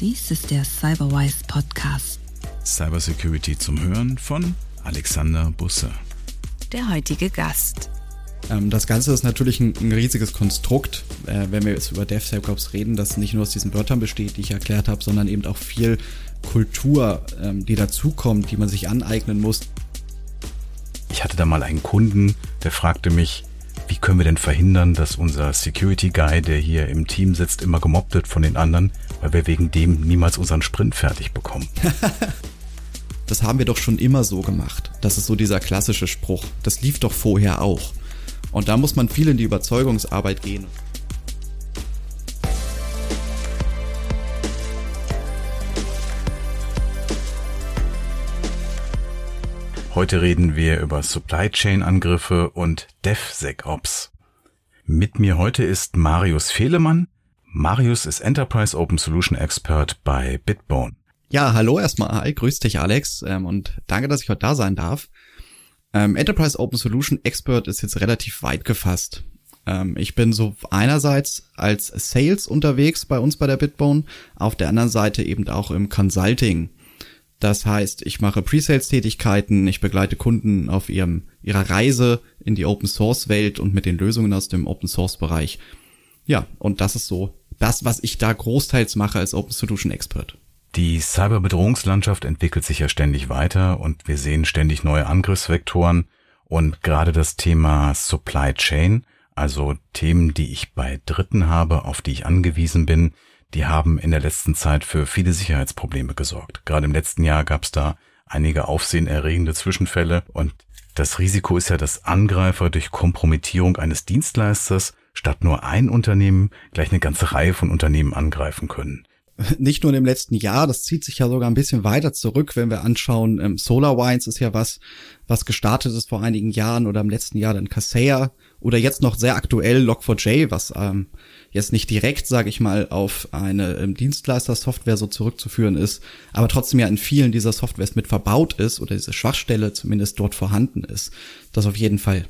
Dies ist der Cyberwise Podcast. Cybersecurity zum Hören von Alexander Busse. Der heutige Gast. Ähm, das Ganze ist natürlich ein, ein riesiges Konstrukt, äh, wenn wir jetzt über DevSecOps reden, das nicht nur aus diesen Wörtern besteht, die ich erklärt habe, sondern eben auch viel Kultur, ähm, die dazukommt, die man sich aneignen muss. Ich hatte da mal einen Kunden, der fragte mich, wie können wir denn verhindern, dass unser Security Guy, der hier im Team sitzt, immer gemobbt wird von den anderen, weil wir wegen dem niemals unseren Sprint fertig bekommen. das haben wir doch schon immer so gemacht. Das ist so dieser klassische Spruch. Das lief doch vorher auch. Und da muss man viel in die Überzeugungsarbeit gehen. Heute reden wir über Supply Chain Angriffe und DevSecOps. Mit mir heute ist Marius Fehlemann. Marius ist Enterprise Open Solution Expert bei Bitbone. Ja, hallo erstmal. Hi, grüß dich Alex ähm, und danke, dass ich heute da sein darf. Ähm, Enterprise Open Solution Expert ist jetzt relativ weit gefasst. Ähm, ich bin so einerseits als Sales unterwegs bei uns bei der Bitbone, auf der anderen Seite eben auch im Consulting. Das heißt, ich mache Pre-Sales-Tätigkeiten, ich begleite Kunden auf ihrem, ihrer Reise in die Open-Source-Welt und mit den Lösungen aus dem Open-Source-Bereich. Ja, und das ist so das, was ich da großteils mache als Open Solution Expert. Die Cyberbedrohungslandschaft entwickelt sich ja ständig weiter und wir sehen ständig neue Angriffsvektoren und gerade das Thema Supply Chain, also Themen, die ich bei Dritten habe, auf die ich angewiesen bin, die haben in der letzten Zeit für viele Sicherheitsprobleme gesorgt. Gerade im letzten Jahr gab es da einige aufsehenerregende Zwischenfälle und das Risiko ist ja, dass Angreifer durch Kompromittierung eines Dienstleisters statt nur ein Unternehmen gleich eine ganze Reihe von Unternehmen angreifen können. Nicht nur im letzten Jahr, das zieht sich ja sogar ein bisschen weiter zurück, wenn wir anschauen, ähm, SolarWinds ist ja was, was gestartet ist vor einigen Jahren oder im letzten Jahr dann Kaseya oder jetzt noch sehr aktuell Log4j, was ähm, jetzt nicht direkt, sage ich mal, auf eine ähm, Dienstleister-Software so zurückzuführen ist, aber trotzdem ja in vielen dieser Softwares mit verbaut ist oder diese Schwachstelle zumindest dort vorhanden ist. Das auf jeden Fall.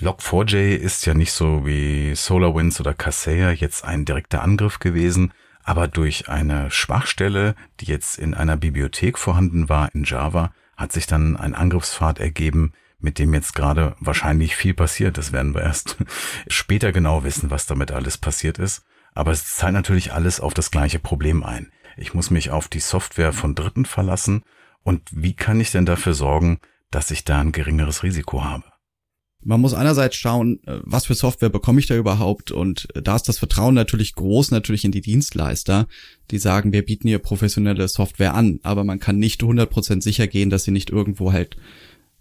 Log4j ist ja nicht so wie SolarWinds oder Kaseya jetzt ein direkter Angriff gewesen, aber durch eine Schwachstelle, die jetzt in einer Bibliothek vorhanden war in Java, hat sich dann ein Angriffspfad ergeben, mit dem jetzt gerade wahrscheinlich viel passiert. Das werden wir erst später genau wissen, was damit alles passiert ist. Aber es zahlt natürlich alles auf das gleiche Problem ein. Ich muss mich auf die Software von Dritten verlassen. Und wie kann ich denn dafür sorgen, dass ich da ein geringeres Risiko habe? Man muss einerseits schauen, äh, was für Software bekomme ich da überhaupt und da ist das Vertrauen natürlich groß, natürlich in die Dienstleister, die sagen, wir bieten hier professionelle Software an, aber man kann nicht 100% sicher gehen, dass sie nicht irgendwo halt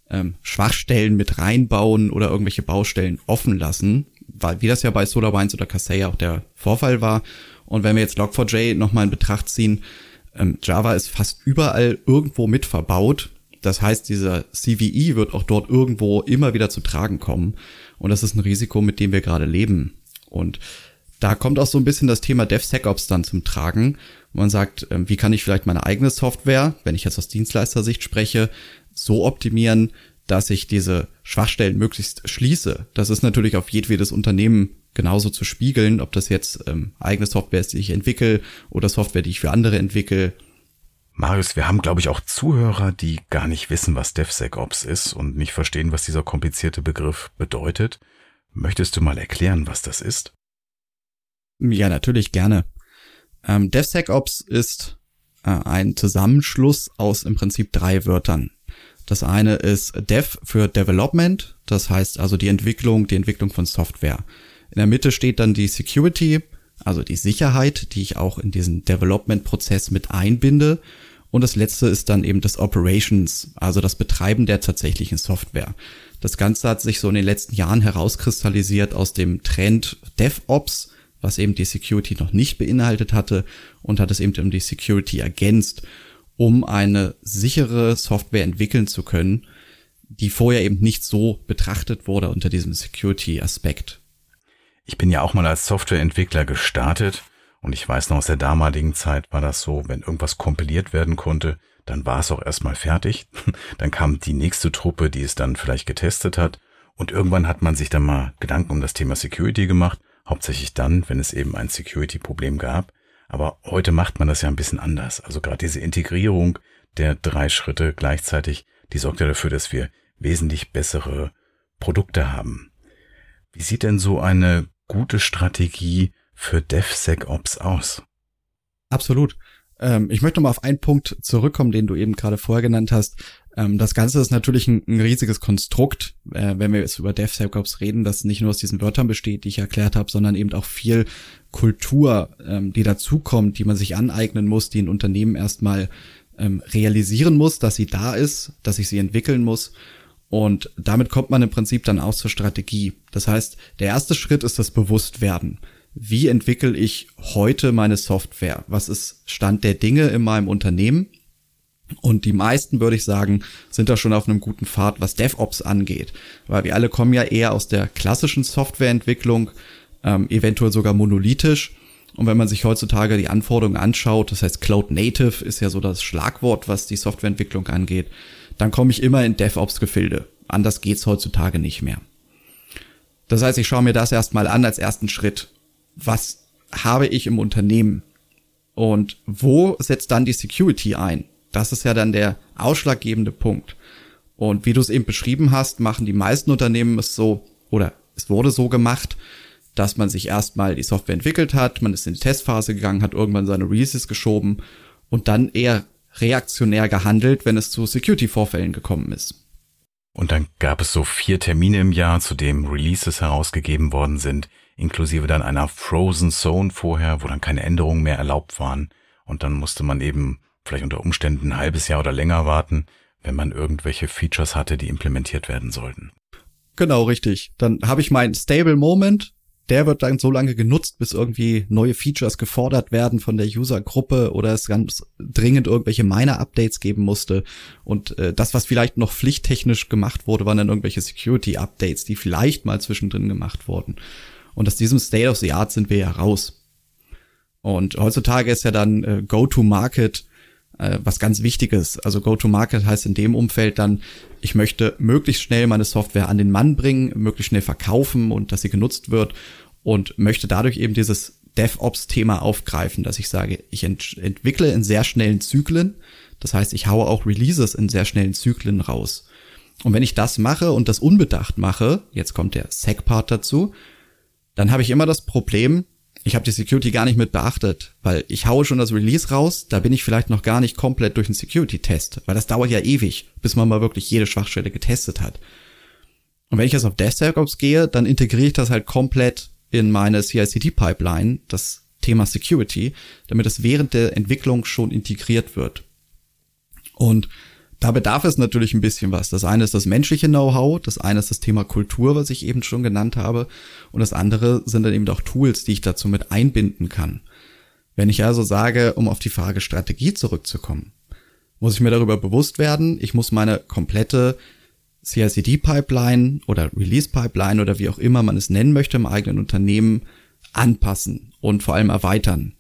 ähm, Schwachstellen mit reinbauen oder irgendwelche Baustellen offen lassen, weil wie das ja bei SolarWinds oder Kaseya auch der Vorfall war. Und wenn wir jetzt Log4j nochmal in Betracht ziehen, ähm, Java ist fast überall irgendwo mit verbaut. Das heißt, dieser CVE wird auch dort irgendwo immer wieder zu tragen kommen. Und das ist ein Risiko, mit dem wir gerade leben. Und da kommt auch so ein bisschen das Thema DevSecOps dann zum Tragen. Man sagt, ähm, wie kann ich vielleicht meine eigene Software, wenn ich jetzt aus Dienstleistersicht spreche, so optimieren, dass ich diese Schwachstellen möglichst schließe. Das ist natürlich auf jedwedes Unternehmen genauso zu spiegeln, ob das jetzt ähm, eigene Software ist, die ich entwickle oder Software, die ich für andere entwickle. Marius, wir haben, glaube ich, auch Zuhörer, die gar nicht wissen, was DevSecOps ist und nicht verstehen, was dieser komplizierte Begriff bedeutet. Möchtest du mal erklären, was das ist? Ja, natürlich gerne. Ähm, DevSecOps ist äh, ein Zusammenschluss aus im Prinzip drei Wörtern. Das eine ist Dev für Development, das heißt also die Entwicklung, die Entwicklung von Software. In der Mitte steht dann die Security, also die Sicherheit, die ich auch in diesen Development-Prozess mit einbinde. Und das letzte ist dann eben das Operations, also das Betreiben der tatsächlichen Software. Das Ganze hat sich so in den letzten Jahren herauskristallisiert aus dem Trend DevOps, was eben die Security noch nicht beinhaltet hatte und hat es eben um die Security ergänzt um eine sichere Software entwickeln zu können, die vorher eben nicht so betrachtet wurde unter diesem Security-Aspekt. Ich bin ja auch mal als Softwareentwickler gestartet und ich weiß noch aus der damaligen Zeit war das so, wenn irgendwas kompiliert werden konnte, dann war es auch erstmal fertig. Dann kam die nächste Truppe, die es dann vielleicht getestet hat und irgendwann hat man sich dann mal Gedanken um das Thema Security gemacht, hauptsächlich dann, wenn es eben ein Security-Problem gab. Aber heute macht man das ja ein bisschen anders. Also gerade diese Integrierung der drei Schritte gleichzeitig, die sorgt ja dafür, dass wir wesentlich bessere Produkte haben. Wie sieht denn so eine gute Strategie für DevSecOps aus? Absolut. Ähm, ich möchte mal auf einen Punkt zurückkommen, den du eben gerade vorher genannt hast. Ähm, das Ganze ist natürlich ein, ein riesiges Konstrukt, äh, wenn wir jetzt über DevSecOps reden, das nicht nur aus diesen Wörtern besteht, die ich erklärt habe, sondern eben auch viel Kultur, ähm, die dazukommt, die man sich aneignen muss, die ein Unternehmen erstmal ähm, realisieren muss, dass sie da ist, dass ich sie entwickeln muss. Und damit kommt man im Prinzip dann auch zur Strategie. Das heißt, der erste Schritt ist das Bewusstwerden. Wie entwickle ich heute meine Software? Was ist Stand der Dinge in meinem Unternehmen? Und die meisten, würde ich sagen, sind da schon auf einem guten Pfad, was DevOps angeht. Weil wir alle kommen ja eher aus der klassischen Softwareentwicklung, ähm, eventuell sogar monolithisch. Und wenn man sich heutzutage die Anforderungen anschaut, das heißt Cloud Native ist ja so das Schlagwort, was die Softwareentwicklung angeht, dann komme ich immer in DevOps-Gefilde. Anders geht's heutzutage nicht mehr. Das heißt, ich schaue mir das erstmal an als ersten Schritt. Was habe ich im Unternehmen? Und wo setzt dann die Security ein? Das ist ja dann der ausschlaggebende Punkt. Und wie du es eben beschrieben hast, machen die meisten Unternehmen es so, oder es wurde so gemacht, dass man sich erstmal die Software entwickelt hat, man ist in die Testphase gegangen, hat irgendwann seine Releases geschoben und dann eher reaktionär gehandelt, wenn es zu Security-Vorfällen gekommen ist. Und dann gab es so vier Termine im Jahr, zu dem Releases herausgegeben worden sind, inklusive dann einer Frozen Zone vorher, wo dann keine Änderungen mehr erlaubt waren. Und dann musste man eben vielleicht unter Umständen ein halbes Jahr oder länger warten, wenn man irgendwelche Features hatte, die implementiert werden sollten. Genau, richtig. Dann habe ich meinen Stable Moment, der wird dann so lange genutzt, bis irgendwie neue Features gefordert werden von der Usergruppe oder es ganz dringend irgendwelche Miner-Updates geben musste. Und äh, das, was vielleicht noch pflichttechnisch gemacht wurde, waren dann irgendwelche Security-Updates, die vielleicht mal zwischendrin gemacht wurden. Und aus diesem State of the Art sind wir ja raus. Und heutzutage ist ja dann äh, Go-to-Market äh, was ganz Wichtiges. Also Go-to-Market heißt in dem Umfeld dann, ich möchte möglichst schnell meine Software an den Mann bringen, möglichst schnell verkaufen und dass sie genutzt wird und möchte dadurch eben dieses DevOps-Thema aufgreifen, dass ich sage, ich ent entwickle in sehr schnellen Zyklen. Das heißt, ich haue auch Releases in sehr schnellen Zyklen raus. Und wenn ich das mache und das unbedacht mache, jetzt kommt der Sec-Part dazu, dann habe ich immer das Problem, ich habe die Security gar nicht mit beachtet, weil ich haue schon das Release raus, da bin ich vielleicht noch gar nicht komplett durch einen Security-Test, weil das dauert ja ewig, bis man mal wirklich jede Schwachstelle getestet hat. Und wenn ich jetzt auf DevSecOps gehe, dann integriere ich das halt komplett in meine CI/CD-Pipeline, das Thema Security, damit es während der Entwicklung schon integriert wird. Und da bedarf es natürlich ein bisschen was. Das eine ist das menschliche Know-how, das eine ist das Thema Kultur, was ich eben schon genannt habe, und das andere sind dann eben auch Tools, die ich dazu mit einbinden kann. Wenn ich also sage, um auf die Frage Strategie zurückzukommen, muss ich mir darüber bewusst werden, ich muss meine komplette CI/CD-Pipeline oder Release-Pipeline oder wie auch immer man es nennen möchte im eigenen Unternehmen anpassen und vor allem erweitern.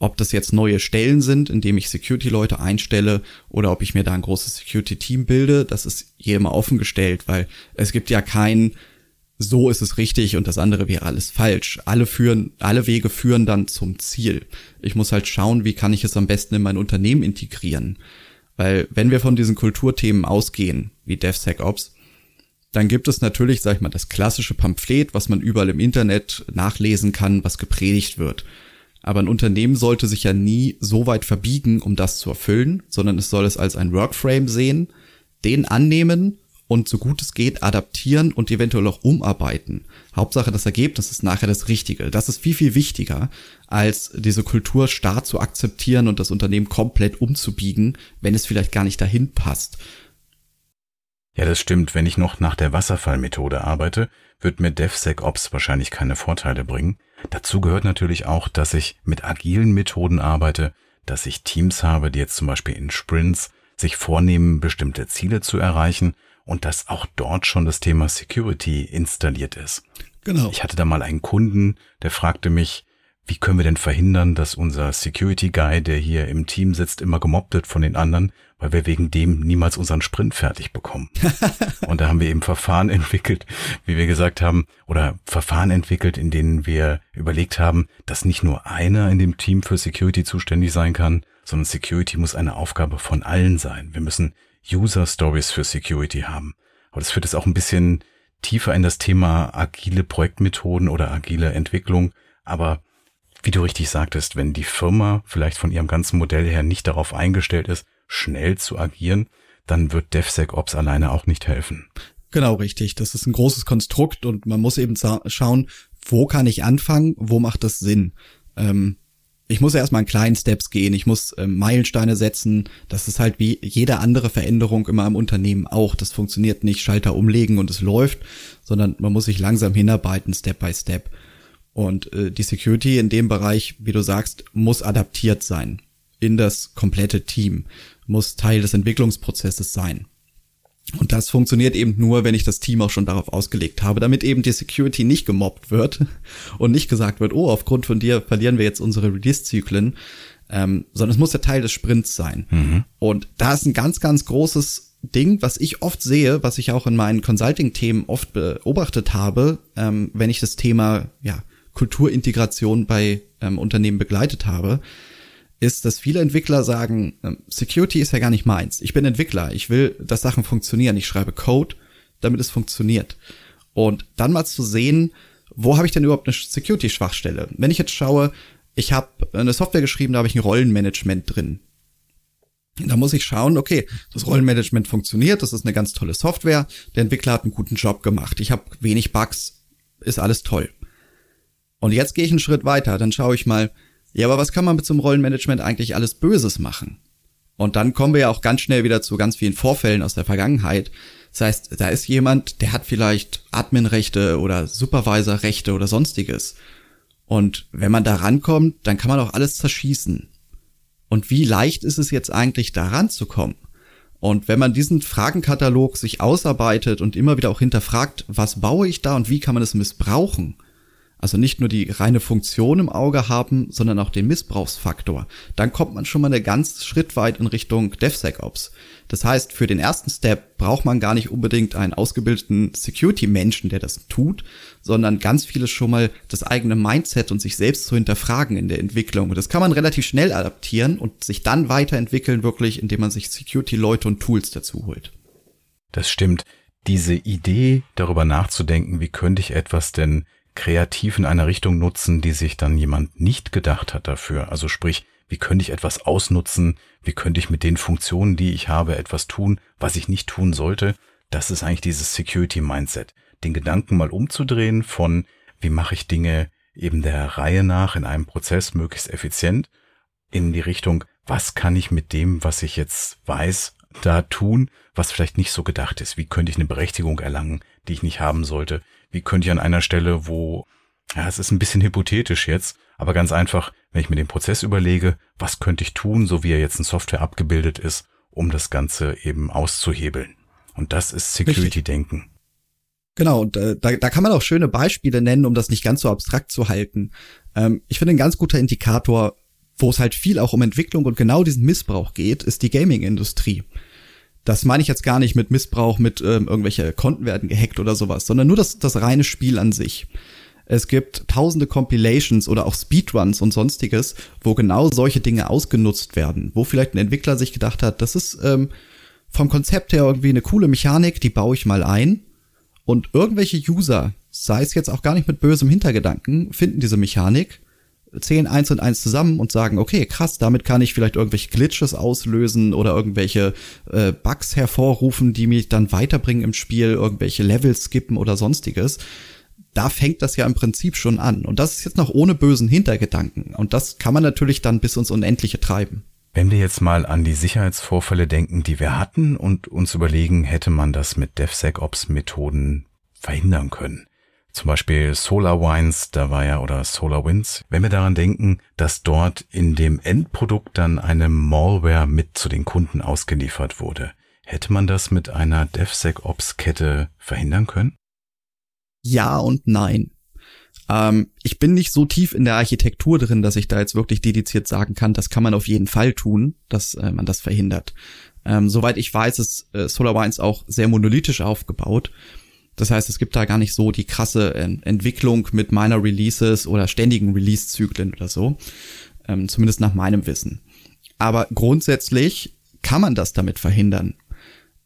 Ob das jetzt neue Stellen sind, indem ich Security-Leute einstelle oder ob ich mir da ein großes Security-Team bilde, das ist jedem offen gestellt, weil es gibt ja kein so ist es richtig und das andere wäre alles falsch. Alle führen, alle Wege führen dann zum Ziel. Ich muss halt schauen, wie kann ich es am besten in mein Unternehmen integrieren. Weil wenn wir von diesen Kulturthemen ausgehen, wie DevSecOps, dann gibt es natürlich, sag ich mal, das klassische Pamphlet, was man überall im Internet nachlesen kann, was gepredigt wird. Aber ein Unternehmen sollte sich ja nie so weit verbiegen, um das zu erfüllen, sondern es soll es als ein Workframe sehen, den annehmen und so gut es geht adaptieren und eventuell auch umarbeiten. Hauptsache das Ergebnis ist nachher das Richtige. Das ist viel, viel wichtiger, als diese Kultur starr zu akzeptieren und das Unternehmen komplett umzubiegen, wenn es vielleicht gar nicht dahin passt. Ja, das stimmt. Wenn ich noch nach der Wasserfallmethode arbeite, wird mir DevSecOps wahrscheinlich keine Vorteile bringen. Dazu gehört natürlich auch, dass ich mit agilen Methoden arbeite, dass ich Teams habe, die jetzt zum Beispiel in Sprints sich vornehmen, bestimmte Ziele zu erreichen und dass auch dort schon das Thema Security installiert ist. Genau. Ich hatte da mal einen Kunden, der fragte mich, wie können wir denn verhindern, dass unser Security Guy, der hier im Team sitzt, immer gemobbt wird von den anderen, weil wir wegen dem niemals unseren Sprint fertig bekommen. und da haben wir eben Verfahren entwickelt, wie wir gesagt haben, oder Verfahren entwickelt, in denen wir überlegt haben, dass nicht nur einer in dem Team für Security zuständig sein kann, sondern Security muss eine Aufgabe von allen sein. Wir müssen User Stories für Security haben. Aber das führt es auch ein bisschen tiefer in das Thema agile Projektmethoden oder agile Entwicklung. Aber wie du richtig sagtest, wenn die Firma vielleicht von ihrem ganzen Modell her nicht darauf eingestellt ist, schnell zu agieren, dann wird DevSecOps alleine auch nicht helfen. Genau, richtig. Das ist ein großes Konstrukt und man muss eben schauen, wo kann ich anfangen, wo macht das Sinn. Ähm, ich muss erstmal in kleinen Steps gehen, ich muss ähm, Meilensteine setzen. Das ist halt wie jede andere Veränderung immer im Unternehmen auch. Das funktioniert nicht Schalter umlegen und es läuft, sondern man muss sich langsam hinarbeiten, Step by Step. Und äh, die Security in dem Bereich, wie du sagst, muss adaptiert sein in das komplette Team, muss Teil des Entwicklungsprozesses sein. Und das funktioniert eben nur, wenn ich das Team auch schon darauf ausgelegt habe, damit eben die Security nicht gemobbt wird und nicht gesagt wird, oh, aufgrund von dir verlieren wir jetzt unsere Release-Zyklen, ähm, sondern es muss der Teil des Sprints sein. Mhm. Und da ist ein ganz, ganz großes Ding, was ich oft sehe, was ich auch in meinen Consulting-Themen oft beobachtet habe, ähm, wenn ich das Thema ja, Kulturintegration bei ähm, Unternehmen begleitet habe, ist, dass viele Entwickler sagen, ähm, Security ist ja gar nicht meins. Ich bin Entwickler, ich will, dass Sachen funktionieren. Ich schreibe Code, damit es funktioniert. Und dann mal zu sehen, wo habe ich denn überhaupt eine Security-Schwachstelle? Wenn ich jetzt schaue, ich habe eine Software geschrieben, da habe ich ein Rollenmanagement drin. Da muss ich schauen, okay, das Rollenmanagement funktioniert, das ist eine ganz tolle Software, der Entwickler hat einen guten Job gemacht, ich habe wenig Bugs, ist alles toll. Und jetzt gehe ich einen Schritt weiter, dann schaue ich mal, ja, aber was kann man mit so einem Rollenmanagement eigentlich alles Böses machen? Und dann kommen wir ja auch ganz schnell wieder zu ganz vielen Vorfällen aus der Vergangenheit. Das heißt, da ist jemand, der hat vielleicht Adminrechte oder Supervisorrechte oder sonstiges. Und wenn man da rankommt, dann kann man auch alles zerschießen. Und wie leicht ist es jetzt eigentlich, da ranzukommen? Und wenn man diesen Fragenkatalog sich ausarbeitet und immer wieder auch hinterfragt, was baue ich da und wie kann man es missbrauchen, also nicht nur die reine Funktion im Auge haben, sondern auch den Missbrauchsfaktor. Dann kommt man schon mal eine ganz Schritt weit in Richtung DevSecOps. Das heißt, für den ersten Step braucht man gar nicht unbedingt einen ausgebildeten Security-Menschen, der das tut, sondern ganz vieles schon mal das eigene Mindset und sich selbst zu hinterfragen in der Entwicklung. Und das kann man relativ schnell adaptieren und sich dann weiterentwickeln, wirklich, indem man sich Security-Leute und Tools dazu holt. Das stimmt. Diese Idee, darüber nachzudenken, wie könnte ich etwas denn kreativ in einer Richtung nutzen, die sich dann jemand nicht gedacht hat dafür. Also sprich, wie könnte ich etwas ausnutzen? Wie könnte ich mit den Funktionen, die ich habe, etwas tun, was ich nicht tun sollte? Das ist eigentlich dieses Security Mindset. Den Gedanken mal umzudrehen von, wie mache ich Dinge eben der Reihe nach in einem Prozess möglichst effizient in die Richtung, was kann ich mit dem, was ich jetzt weiß, da tun, was vielleicht nicht so gedacht ist? Wie könnte ich eine Berechtigung erlangen, die ich nicht haben sollte? Wie könnte ich an einer Stelle, wo, ja, es ist ein bisschen hypothetisch jetzt, aber ganz einfach, wenn ich mir den Prozess überlege, was könnte ich tun, so wie er jetzt in Software abgebildet ist, um das Ganze eben auszuhebeln. Und das ist Security-Denken. Genau, und äh, da, da kann man auch schöne Beispiele nennen, um das nicht ganz so abstrakt zu halten. Ähm, ich finde, ein ganz guter Indikator, wo es halt viel auch um Entwicklung und genau diesen Missbrauch geht, ist die Gaming-Industrie. Das meine ich jetzt gar nicht mit Missbrauch, mit ähm, irgendwelche Konten werden gehackt oder sowas, sondern nur das, das reine Spiel an sich. Es gibt tausende Compilations oder auch Speedruns und sonstiges, wo genau solche Dinge ausgenutzt werden, wo vielleicht ein Entwickler sich gedacht hat, das ist ähm, vom Konzept her irgendwie eine coole Mechanik, die baue ich mal ein. Und irgendwelche User, sei es jetzt auch gar nicht mit bösem Hintergedanken, finden diese Mechanik zählen eins und eins zusammen und sagen, okay, krass, damit kann ich vielleicht irgendwelche Glitches auslösen oder irgendwelche äh, Bugs hervorrufen, die mich dann weiterbringen im Spiel, irgendwelche Levels skippen oder sonstiges. Da fängt das ja im Prinzip schon an. Und das ist jetzt noch ohne bösen Hintergedanken. Und das kann man natürlich dann bis ins Unendliche treiben. Wenn wir jetzt mal an die Sicherheitsvorfälle denken, die wir hatten und uns überlegen, hätte man das mit DevSecOps-Methoden verhindern können zum Beispiel SolarWinds, da war ja, oder SolarWinds, wenn wir daran denken, dass dort in dem Endprodukt dann eine Malware mit zu den Kunden ausgeliefert wurde, hätte man das mit einer DevSecOps-Kette verhindern können? Ja und nein. Ähm, ich bin nicht so tief in der Architektur drin, dass ich da jetzt wirklich dediziert sagen kann, das kann man auf jeden Fall tun, dass äh, man das verhindert. Ähm, soweit ich weiß, ist äh, SolarWinds auch sehr monolithisch aufgebaut. Das heißt, es gibt da gar nicht so die krasse Ent Entwicklung mit Minor Releases oder ständigen Release-Zyklen oder so. Ähm, zumindest nach meinem Wissen. Aber grundsätzlich kann man das damit verhindern.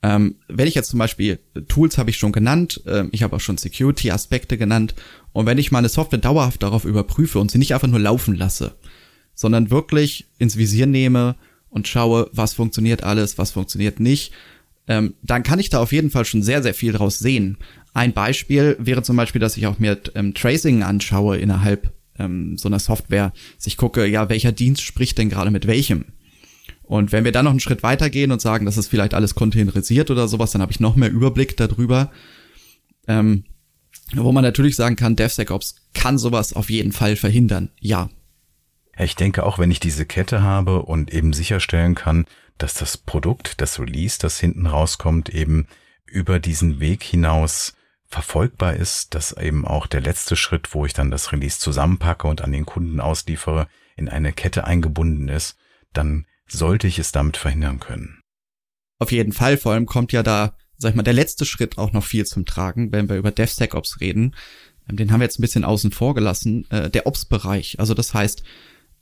Ähm, wenn ich jetzt zum Beispiel Tools habe ich schon genannt, äh, ich habe auch schon Security-Aspekte genannt. Und wenn ich meine Software dauerhaft darauf überprüfe und sie nicht einfach nur laufen lasse, sondern wirklich ins Visier nehme und schaue, was funktioniert alles, was funktioniert nicht, ähm, dann kann ich da auf jeden Fall schon sehr, sehr viel draus sehen. Ein Beispiel wäre zum Beispiel, dass ich auch mir ähm, Tracing anschaue innerhalb ähm, so einer Software. Dass ich gucke, ja, welcher Dienst spricht denn gerade mit welchem? Und wenn wir dann noch einen Schritt weitergehen und sagen, das ist vielleicht alles containerisiert oder sowas, dann habe ich noch mehr Überblick darüber. Ähm, wo man natürlich sagen kann, DevSecOps kann sowas auf jeden Fall verhindern. Ja. Ich denke auch, wenn ich diese Kette habe und eben sicherstellen kann, dass das Produkt, das Release, das hinten rauskommt, eben über diesen Weg hinaus verfolgbar ist, dass eben auch der letzte Schritt, wo ich dann das Release zusammenpacke und an den Kunden ausliefere, in eine Kette eingebunden ist, dann sollte ich es damit verhindern können. Auf jeden Fall, vor allem kommt ja da, sag ich mal, der letzte Schritt auch noch viel zum Tragen, wenn wir über DevSecOps reden. Ähm, den haben wir jetzt ein bisschen außen vor gelassen, äh, der Ops-Bereich. Also das heißt,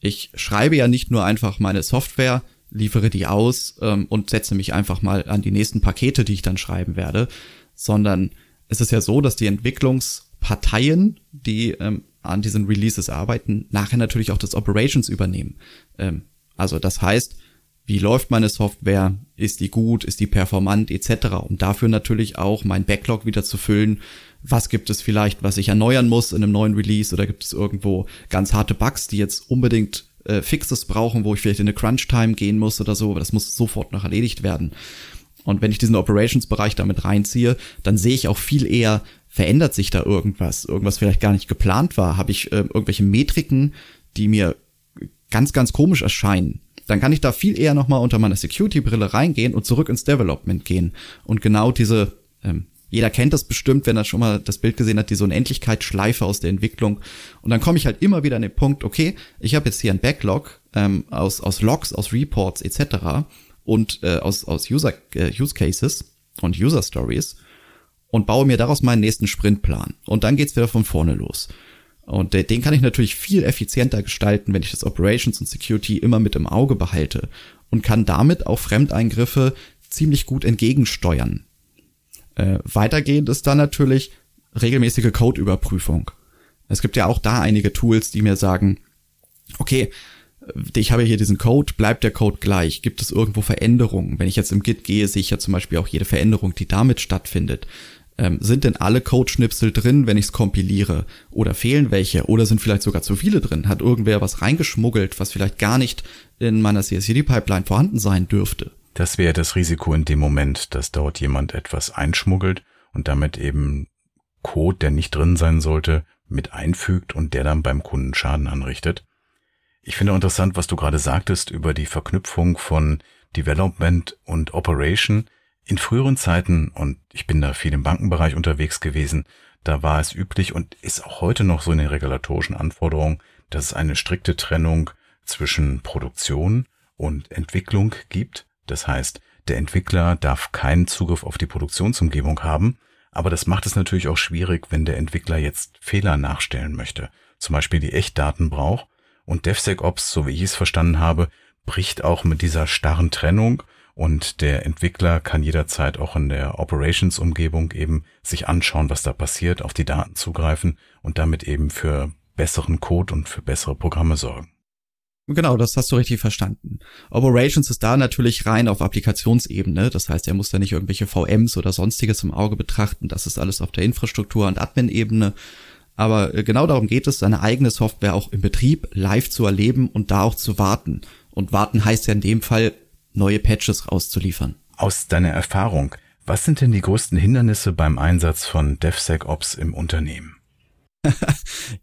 ich schreibe ja nicht nur einfach meine Software, liefere die aus ähm, und setze mich einfach mal an die nächsten Pakete, die ich dann schreiben werde, sondern es ist ja so, dass die Entwicklungsparteien, die ähm, an diesen Releases arbeiten, nachher natürlich auch das Operations übernehmen. Ähm, also das heißt, wie läuft meine Software, ist die gut, ist die performant etc. Um dafür natürlich auch mein Backlog wieder zu füllen. Was gibt es vielleicht, was ich erneuern muss in einem neuen Release oder gibt es irgendwo ganz harte Bugs, die jetzt unbedingt äh, Fixes brauchen, wo ich vielleicht in eine Crunch-Time gehen muss oder so, aber das muss sofort noch erledigt werden. Und wenn ich diesen Operations-Bereich damit reinziehe, dann sehe ich auch viel eher, verändert sich da irgendwas, irgendwas vielleicht gar nicht geplant war, habe ich äh, irgendwelche Metriken, die mir ganz, ganz komisch erscheinen. Dann kann ich da viel eher nochmal unter meine Security-Brille reingehen und zurück ins Development gehen und genau diese ähm, jeder kennt das bestimmt, wenn er schon mal das Bild gesehen hat, diese Unendlichkeitsschleife aus der Entwicklung. Und dann komme ich halt immer wieder an den Punkt, okay, ich habe jetzt hier ein Backlog ähm, aus, aus Logs, aus Reports etc. und äh, aus, aus User, äh, Use Cases und User Stories und baue mir daraus meinen nächsten Sprintplan. Und dann geht's wieder von vorne los. Und den kann ich natürlich viel effizienter gestalten, wenn ich das Operations und Security immer mit im Auge behalte und kann damit auch Fremdeingriffe ziemlich gut entgegensteuern. Äh, weitergehend ist dann natürlich regelmäßige Codeüberprüfung. Es gibt ja auch da einige Tools, die mir sagen, okay, ich habe hier diesen Code, bleibt der Code gleich? Gibt es irgendwo Veränderungen? Wenn ich jetzt im Git gehe, sehe ich ja zum Beispiel auch jede Veränderung, die damit stattfindet. Ähm, sind denn alle Codeschnipsel drin, wenn ich es kompiliere? Oder fehlen welche? Oder sind vielleicht sogar zu viele drin? Hat irgendwer was reingeschmuggelt, was vielleicht gar nicht in meiner CSCD-Pipeline vorhanden sein dürfte? Das wäre das Risiko in dem Moment, dass dort jemand etwas einschmuggelt und damit eben Code, der nicht drin sein sollte, mit einfügt und der dann beim Kunden Schaden anrichtet. Ich finde interessant, was du gerade sagtest über die Verknüpfung von Development und Operation. In früheren Zeiten, und ich bin da viel im Bankenbereich unterwegs gewesen, da war es üblich und ist auch heute noch so in den regulatorischen Anforderungen, dass es eine strikte Trennung zwischen Produktion und Entwicklung gibt. Das heißt, der Entwickler darf keinen Zugriff auf die Produktionsumgebung haben, aber das macht es natürlich auch schwierig, wenn der Entwickler jetzt Fehler nachstellen möchte, zum Beispiel die Echtdaten braucht. Und DevSecOps, so wie ich es verstanden habe, bricht auch mit dieser starren Trennung und der Entwickler kann jederzeit auch in der Operations-Umgebung eben sich anschauen, was da passiert, auf die Daten zugreifen und damit eben für besseren Code und für bessere Programme sorgen. Genau, das hast du richtig verstanden. Operations ist da natürlich rein auf Applikationsebene. Das heißt, er muss da nicht irgendwelche VMs oder sonstiges im Auge betrachten. Das ist alles auf der Infrastruktur- und Admin-Ebene. Aber äh, genau darum geht es, seine eigene Software auch im Betrieb live zu erleben und da auch zu warten. Und warten heißt ja in dem Fall, neue Patches rauszuliefern. Aus deiner Erfahrung, was sind denn die größten Hindernisse beim Einsatz von DevSecOps im Unternehmen?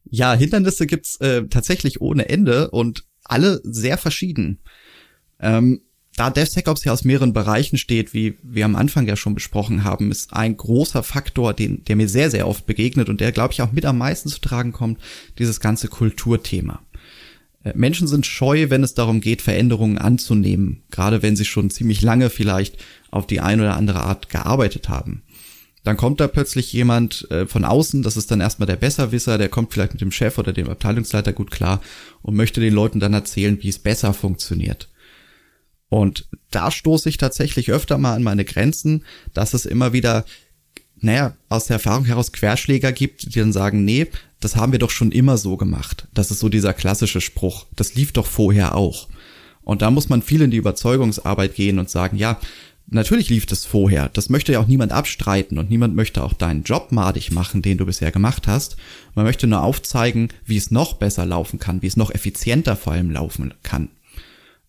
ja, Hindernisse gibt's äh, tatsächlich ohne Ende und alle sehr verschieden. Ähm, da DevSecOps ja aus mehreren Bereichen steht, wie wir am Anfang ja schon besprochen haben, ist ein großer Faktor, den, der mir sehr, sehr oft begegnet und der, glaube ich, auch mit am meisten zu tragen kommt, dieses ganze Kulturthema. Äh, Menschen sind scheu, wenn es darum geht, Veränderungen anzunehmen, gerade wenn sie schon ziemlich lange vielleicht auf die eine oder andere Art gearbeitet haben. Dann kommt da plötzlich jemand äh, von außen, das ist dann erstmal der Besserwisser, der kommt vielleicht mit dem Chef oder dem Abteilungsleiter gut klar und möchte den Leuten dann erzählen, wie es besser funktioniert. Und da stoße ich tatsächlich öfter mal an meine Grenzen, dass es immer wieder, naja, aus der Erfahrung heraus Querschläger gibt, die dann sagen, nee, das haben wir doch schon immer so gemacht. Das ist so dieser klassische Spruch. Das lief doch vorher auch. Und da muss man viel in die Überzeugungsarbeit gehen und sagen, ja, natürlich lief das vorher. Das möchte ja auch niemand abstreiten und niemand möchte auch deinen Job madig machen, den du bisher gemacht hast. Man möchte nur aufzeigen, wie es noch besser laufen kann, wie es noch effizienter vor allem laufen kann.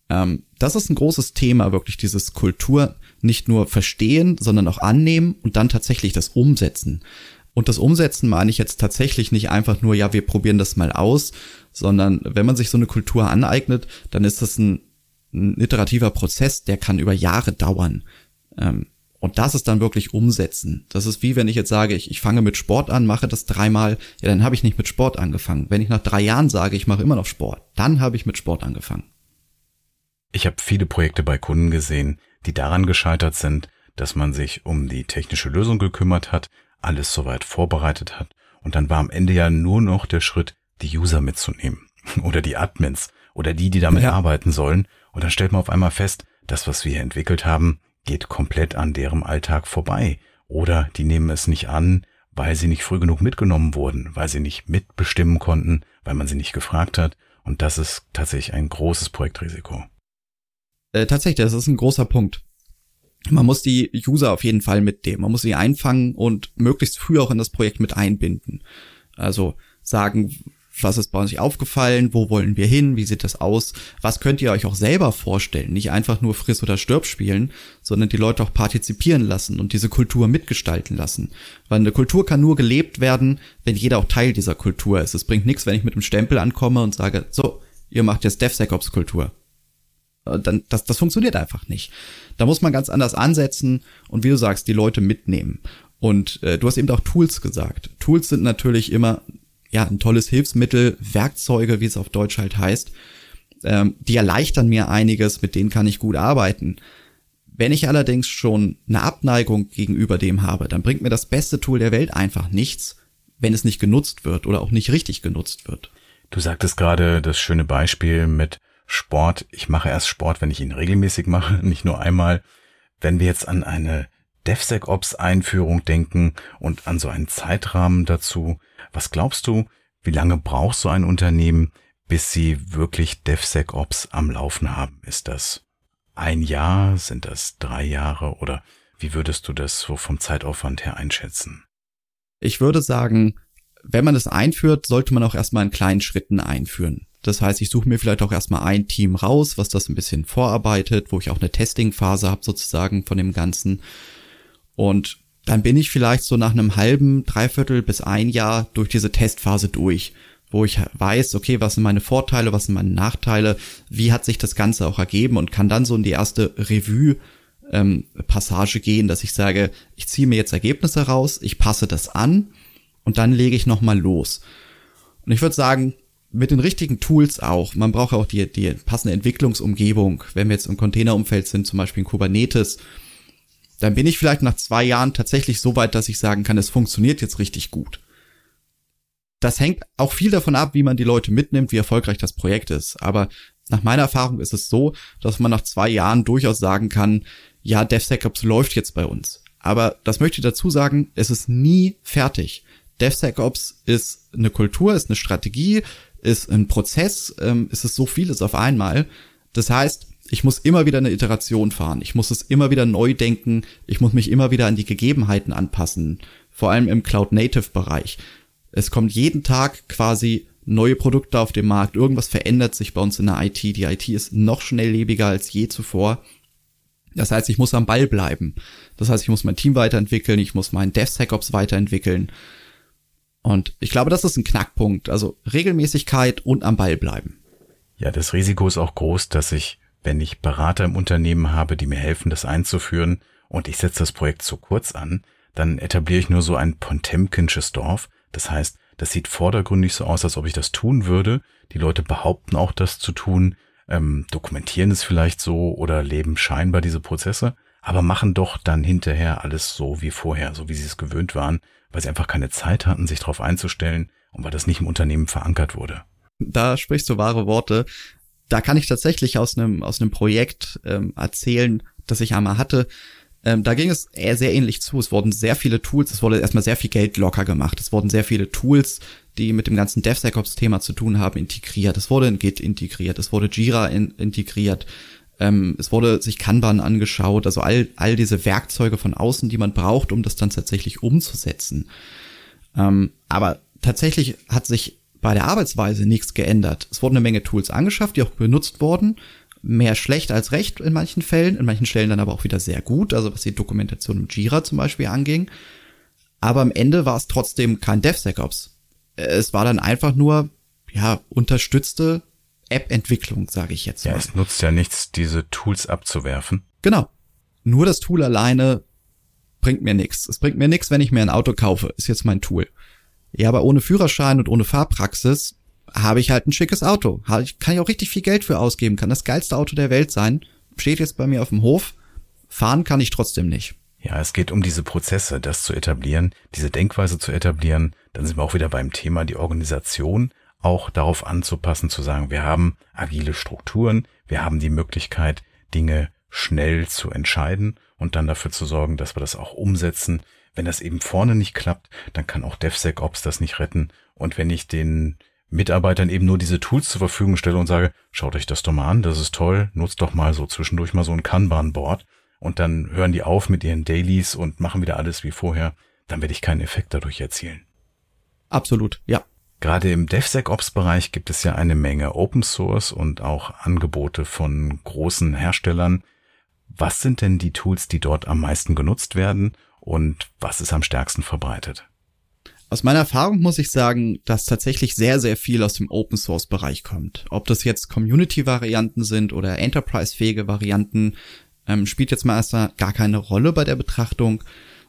Ähm, das ist ein großes Thema, wirklich dieses Kultur nicht nur verstehen, sondern auch annehmen und dann tatsächlich das umsetzen. Und das Umsetzen meine ich jetzt tatsächlich nicht einfach nur, ja, wir probieren das mal aus, sondern wenn man sich so eine Kultur aneignet, dann ist das ein, ein iterativer Prozess, der kann über Jahre dauern. Ähm, und das ist dann wirklich umsetzen. Das ist wie wenn ich jetzt sage, ich, ich fange mit Sport an, mache das dreimal, ja, dann habe ich nicht mit Sport angefangen. Wenn ich nach drei Jahren sage, ich mache immer noch Sport, dann habe ich mit Sport angefangen. Ich habe viele Projekte bei Kunden gesehen, die daran gescheitert sind, dass man sich um die technische Lösung gekümmert hat, alles soweit vorbereitet hat und dann war am Ende ja nur noch der Schritt, die User mitzunehmen oder die Admins oder die, die damit ja. arbeiten sollen und dann stellt man auf einmal fest, das, was wir hier entwickelt haben, geht komplett an deren Alltag vorbei oder die nehmen es nicht an, weil sie nicht früh genug mitgenommen wurden, weil sie nicht mitbestimmen konnten, weil man sie nicht gefragt hat und das ist tatsächlich ein großes Projektrisiko. Äh, tatsächlich, das ist ein großer Punkt. Man muss die User auf jeden Fall mitnehmen. Man muss sie einfangen und möglichst früh auch in das Projekt mit einbinden. Also sagen, was ist bei uns aufgefallen, wo wollen wir hin, wie sieht das aus, was könnt ihr euch auch selber vorstellen, nicht einfach nur friss oder stirb spielen, sondern die Leute auch partizipieren lassen und diese Kultur mitgestalten lassen. Weil eine Kultur kann nur gelebt werden, wenn jeder auch Teil dieser Kultur ist. Es bringt nichts, wenn ich mit einem Stempel ankomme und sage, so, ihr macht jetzt DevSecOps Kultur. Äh, dann, das, das funktioniert einfach nicht. Da muss man ganz anders ansetzen und wie du sagst, die Leute mitnehmen. Und äh, du hast eben auch Tools gesagt. Tools sind natürlich immer ja ein tolles Hilfsmittel, Werkzeuge, wie es auf Deutsch halt heißt. Ähm, die erleichtern mir einiges, mit denen kann ich gut arbeiten. Wenn ich allerdings schon eine Abneigung gegenüber dem habe, dann bringt mir das beste Tool der Welt einfach nichts, wenn es nicht genutzt wird oder auch nicht richtig genutzt wird. Du sagtest gerade das schöne Beispiel mit Sport. Ich mache erst Sport, wenn ich ihn regelmäßig mache, nicht nur einmal. Wenn wir jetzt an eine DevSecOps-Einführung denken und an so einen Zeitrahmen dazu, was glaubst du, wie lange braucht so ein Unternehmen, bis sie wirklich DevSecOps am Laufen haben? Ist das ein Jahr? Sind das drei Jahre? Oder wie würdest du das so vom Zeitaufwand her einschätzen? Ich würde sagen, wenn man es einführt, sollte man auch erstmal in kleinen Schritten einführen. Das heißt, ich suche mir vielleicht auch erstmal ein Team raus, was das ein bisschen vorarbeitet, wo ich auch eine Testingphase habe sozusagen von dem Ganzen. Und dann bin ich vielleicht so nach einem halben, dreiviertel bis ein Jahr durch diese Testphase durch, wo ich weiß, okay, was sind meine Vorteile, was sind meine Nachteile, wie hat sich das Ganze auch ergeben und kann dann so in die erste Revue ähm, Passage gehen, dass ich sage, ich ziehe mir jetzt Ergebnisse raus, ich passe das an und dann lege ich nochmal los. Und ich würde sagen, mit den richtigen Tools auch. Man braucht auch die, die passende Entwicklungsumgebung. Wenn wir jetzt im Containerumfeld sind, zum Beispiel in Kubernetes, dann bin ich vielleicht nach zwei Jahren tatsächlich so weit, dass ich sagen kann, es funktioniert jetzt richtig gut. Das hängt auch viel davon ab, wie man die Leute mitnimmt, wie erfolgreich das Projekt ist. Aber nach meiner Erfahrung ist es so, dass man nach zwei Jahren durchaus sagen kann, ja, DevSecOps läuft jetzt bei uns. Aber das möchte ich dazu sagen, es ist nie fertig. DevSecOps ist eine Kultur, ist eine Strategie, ist ein Prozess, ähm, ist es so vieles auf einmal. Das heißt, ich muss immer wieder eine Iteration fahren. Ich muss es immer wieder neu denken. Ich muss mich immer wieder an die Gegebenheiten anpassen. Vor allem im Cloud-Native-Bereich. Es kommt jeden Tag quasi neue Produkte auf den Markt. Irgendwas verändert sich bei uns in der IT. Die IT ist noch schnelllebiger als je zuvor. Das heißt, ich muss am Ball bleiben. Das heißt, ich muss mein Team weiterentwickeln. Ich muss meinen DevSecOps weiterentwickeln. Und ich glaube, das ist ein Knackpunkt. Also Regelmäßigkeit und am Ball bleiben. Ja, das Risiko ist auch groß, dass ich wenn ich Berater im Unternehmen habe, die mir helfen, das einzuführen und ich setze das Projekt zu kurz an, dann etabliere ich nur so ein Potemkinsches Dorf. Das heißt, das sieht vordergründig so aus, als ob ich das tun würde. Die Leute behaupten auch, das zu tun, ähm, dokumentieren es vielleicht so oder leben scheinbar diese Prozesse, aber machen doch dann hinterher alles so wie vorher, so wie sie es gewöhnt waren, weil sie einfach keine Zeit hatten, sich darauf einzustellen und weil das nicht im Unternehmen verankert wurde. Da sprichst du wahre Worte. Da kann ich tatsächlich aus einem aus einem Projekt ähm, erzählen, das ich einmal hatte. Ähm, da ging es eher sehr ähnlich zu. Es wurden sehr viele Tools, es wurde erstmal sehr viel Geld locker gemacht. Es wurden sehr viele Tools, die mit dem ganzen DevSecOps-Thema zu tun haben, integriert. Es wurde in Git integriert, es wurde Jira in, integriert, ähm, es wurde sich Kanban angeschaut, also all, all diese Werkzeuge von außen, die man braucht, um das dann tatsächlich umzusetzen. Ähm, aber tatsächlich hat sich bei der Arbeitsweise nichts geändert. Es wurden eine Menge Tools angeschafft, die auch benutzt wurden mehr schlecht als recht in manchen Fällen, in manchen Stellen dann aber auch wieder sehr gut, also was die Dokumentation im Jira zum Beispiel anging. Aber am Ende war es trotzdem kein DevSecOps. Es war dann einfach nur, ja, unterstützte App-Entwicklung, sage ich jetzt mal. Ja, es nutzt ja nichts, diese Tools abzuwerfen. Genau. Nur das Tool alleine bringt mir nichts. Es bringt mir nichts, wenn ich mir ein Auto kaufe. Ist jetzt mein Tool. Ja, aber ohne Führerschein und ohne Fahrpraxis habe ich halt ein schickes Auto. Kann ich auch richtig viel Geld für ausgeben, kann das geilste Auto der Welt sein, steht jetzt bei mir auf dem Hof, fahren kann ich trotzdem nicht. Ja, es geht um diese Prozesse, das zu etablieren, diese Denkweise zu etablieren. Dann sind wir auch wieder beim Thema, die Organisation auch darauf anzupassen, zu sagen, wir haben agile Strukturen, wir haben die Möglichkeit, Dinge schnell zu entscheiden und dann dafür zu sorgen, dass wir das auch umsetzen. Wenn das eben vorne nicht klappt, dann kann auch DevSecOps das nicht retten. Und wenn ich den Mitarbeitern eben nur diese Tools zur Verfügung stelle und sage, schaut euch das doch mal an, das ist toll, nutzt doch mal so zwischendurch mal so ein Kanban-Board und dann hören die auf mit ihren Dailies und machen wieder alles wie vorher, dann werde ich keinen Effekt dadurch erzielen. Absolut, ja. Gerade im DevSecOps-Bereich gibt es ja eine Menge Open Source und auch Angebote von großen Herstellern. Was sind denn die Tools, die dort am meisten genutzt werden und was ist am stärksten verbreitet? Aus meiner Erfahrung muss ich sagen, dass tatsächlich sehr, sehr viel aus dem Open Source Bereich kommt. Ob das jetzt Community-Varianten sind oder Enterprise-fähige Varianten, ähm, spielt jetzt mal erstmal gar keine Rolle bei der Betrachtung.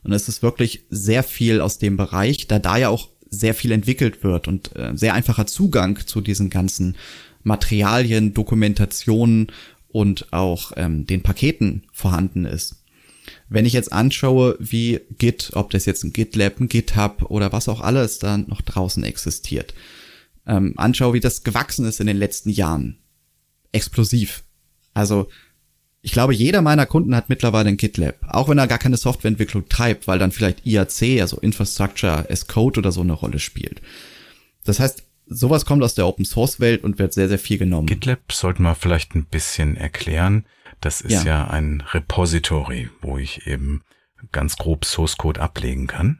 Und es ist wirklich sehr viel aus dem Bereich, da da ja auch sehr viel entwickelt wird und äh, sehr einfacher Zugang zu diesen ganzen Materialien, Dokumentationen und auch ähm, den Paketen vorhanden ist. Wenn ich jetzt anschaue, wie Git, ob das jetzt ein GitLab, ein GitHub oder was auch alles da noch draußen existiert, ähm, anschaue, wie das gewachsen ist in den letzten Jahren. Explosiv. Also, ich glaube, jeder meiner Kunden hat mittlerweile ein GitLab, auch wenn er gar keine Softwareentwicklung treibt, weil dann vielleicht IAC, also Infrastructure as Code oder so eine Rolle spielt. Das heißt, sowas kommt aus der Open Source Welt und wird sehr, sehr viel genommen. GitLab sollten wir vielleicht ein bisschen erklären. Das ist ja. ja ein Repository, wo ich eben ganz grob Source Code ablegen kann.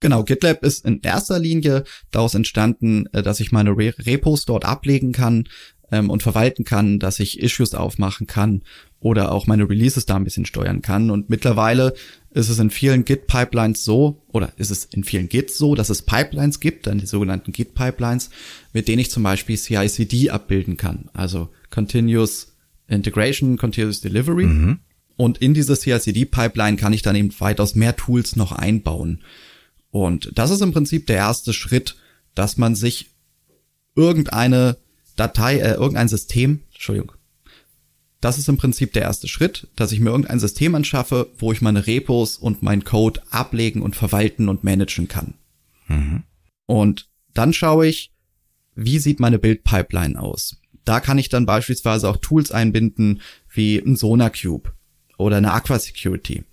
Genau, GitLab ist in erster Linie daraus entstanden, äh, dass ich meine Repos dort ablegen kann ähm, und verwalten kann, dass ich Issues aufmachen kann oder auch meine Releases da ein bisschen steuern kann. Und mittlerweile ist es in vielen Git-Pipelines so, oder ist es in vielen Gits so, dass es Pipelines gibt, dann die sogenannten Git-Pipelines, mit denen ich zum Beispiel CI/CD abbilden kann, also Continuous Integration, Continuous Delivery. Mhm. Und in diese CI/CD-Pipeline kann ich dann eben weitaus mehr Tools noch einbauen. Und das ist im Prinzip der erste Schritt, dass man sich irgendeine Datei, äh, irgendein System, Entschuldigung, das ist im Prinzip der erste Schritt, dass ich mir irgendein System anschaffe, wo ich meine Repos und meinen Code ablegen und verwalten und managen kann. Mhm. Und dann schaue ich, wie sieht meine Build-Pipeline aus? Da kann ich dann beispielsweise auch Tools einbinden wie ein SonarCube oder eine Aqua Security,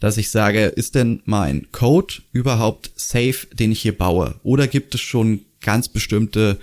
dass ich sage, ist denn mein Code überhaupt safe, den ich hier baue? Oder gibt es schon ganz bestimmte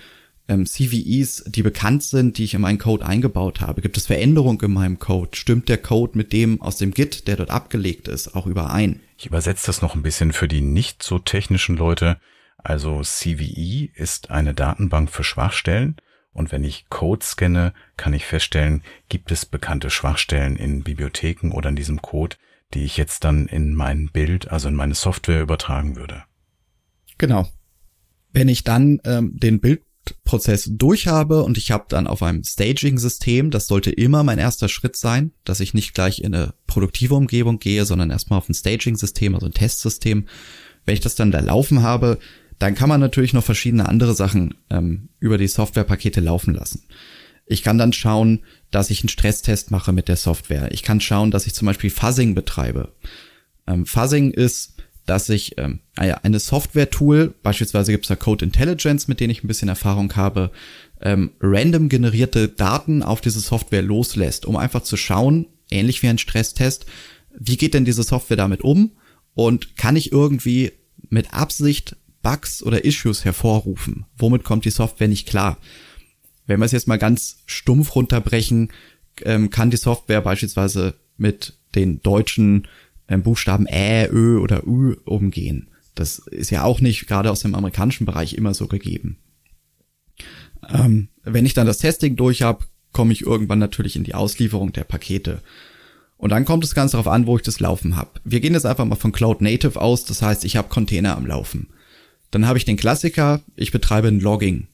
ähm, CVEs, die bekannt sind, die ich in meinen Code eingebaut habe? Gibt es Veränderungen in meinem Code? Stimmt der Code mit dem aus dem Git, der dort abgelegt ist, auch überein? Ich übersetze das noch ein bisschen für die nicht so technischen Leute. Also CVE ist eine Datenbank für Schwachstellen und wenn ich Code scanne, kann ich feststellen, gibt es bekannte Schwachstellen in Bibliotheken oder in diesem Code, die ich jetzt dann in mein Bild, also in meine Software übertragen würde. Genau. Wenn ich dann ähm, den Bild Prozess durch habe und ich habe dann auf einem Staging-System, das sollte immer mein erster Schritt sein, dass ich nicht gleich in eine produktive Umgebung gehe, sondern erstmal auf ein Staging-System, also ein Testsystem. Wenn ich das dann da laufen habe, dann kann man natürlich noch verschiedene andere Sachen ähm, über die Softwarepakete laufen lassen. Ich kann dann schauen, dass ich einen Stresstest mache mit der Software. Ich kann schauen, dass ich zum Beispiel Fuzzing betreibe. Ähm, Fuzzing ist, dass ich ähm, eine Software-Tool, beispielsweise gibt es da Code Intelligence, mit denen ich ein bisschen Erfahrung habe, ähm, random generierte Daten auf diese Software loslässt, um einfach zu schauen, ähnlich wie ein Stresstest, wie geht denn diese Software damit um und kann ich irgendwie mit Absicht Bugs oder Issues hervorrufen? Womit kommt die Software nicht klar? Wenn wir es jetzt mal ganz stumpf runterbrechen, ähm, kann die Software beispielsweise mit den deutschen ähm, Buchstaben Ä, Ö oder Ü umgehen. Das ist ja auch nicht gerade aus dem amerikanischen Bereich immer so gegeben. Ähm, wenn ich dann das Testing durch habe, komme ich irgendwann natürlich in die Auslieferung der Pakete. Und dann kommt es ganz darauf an, wo ich das Laufen habe. Wir gehen jetzt einfach mal von Cloud Native aus, das heißt, ich habe Container am Laufen. Dann habe ich den Klassiker, ich betreibe ein Logging.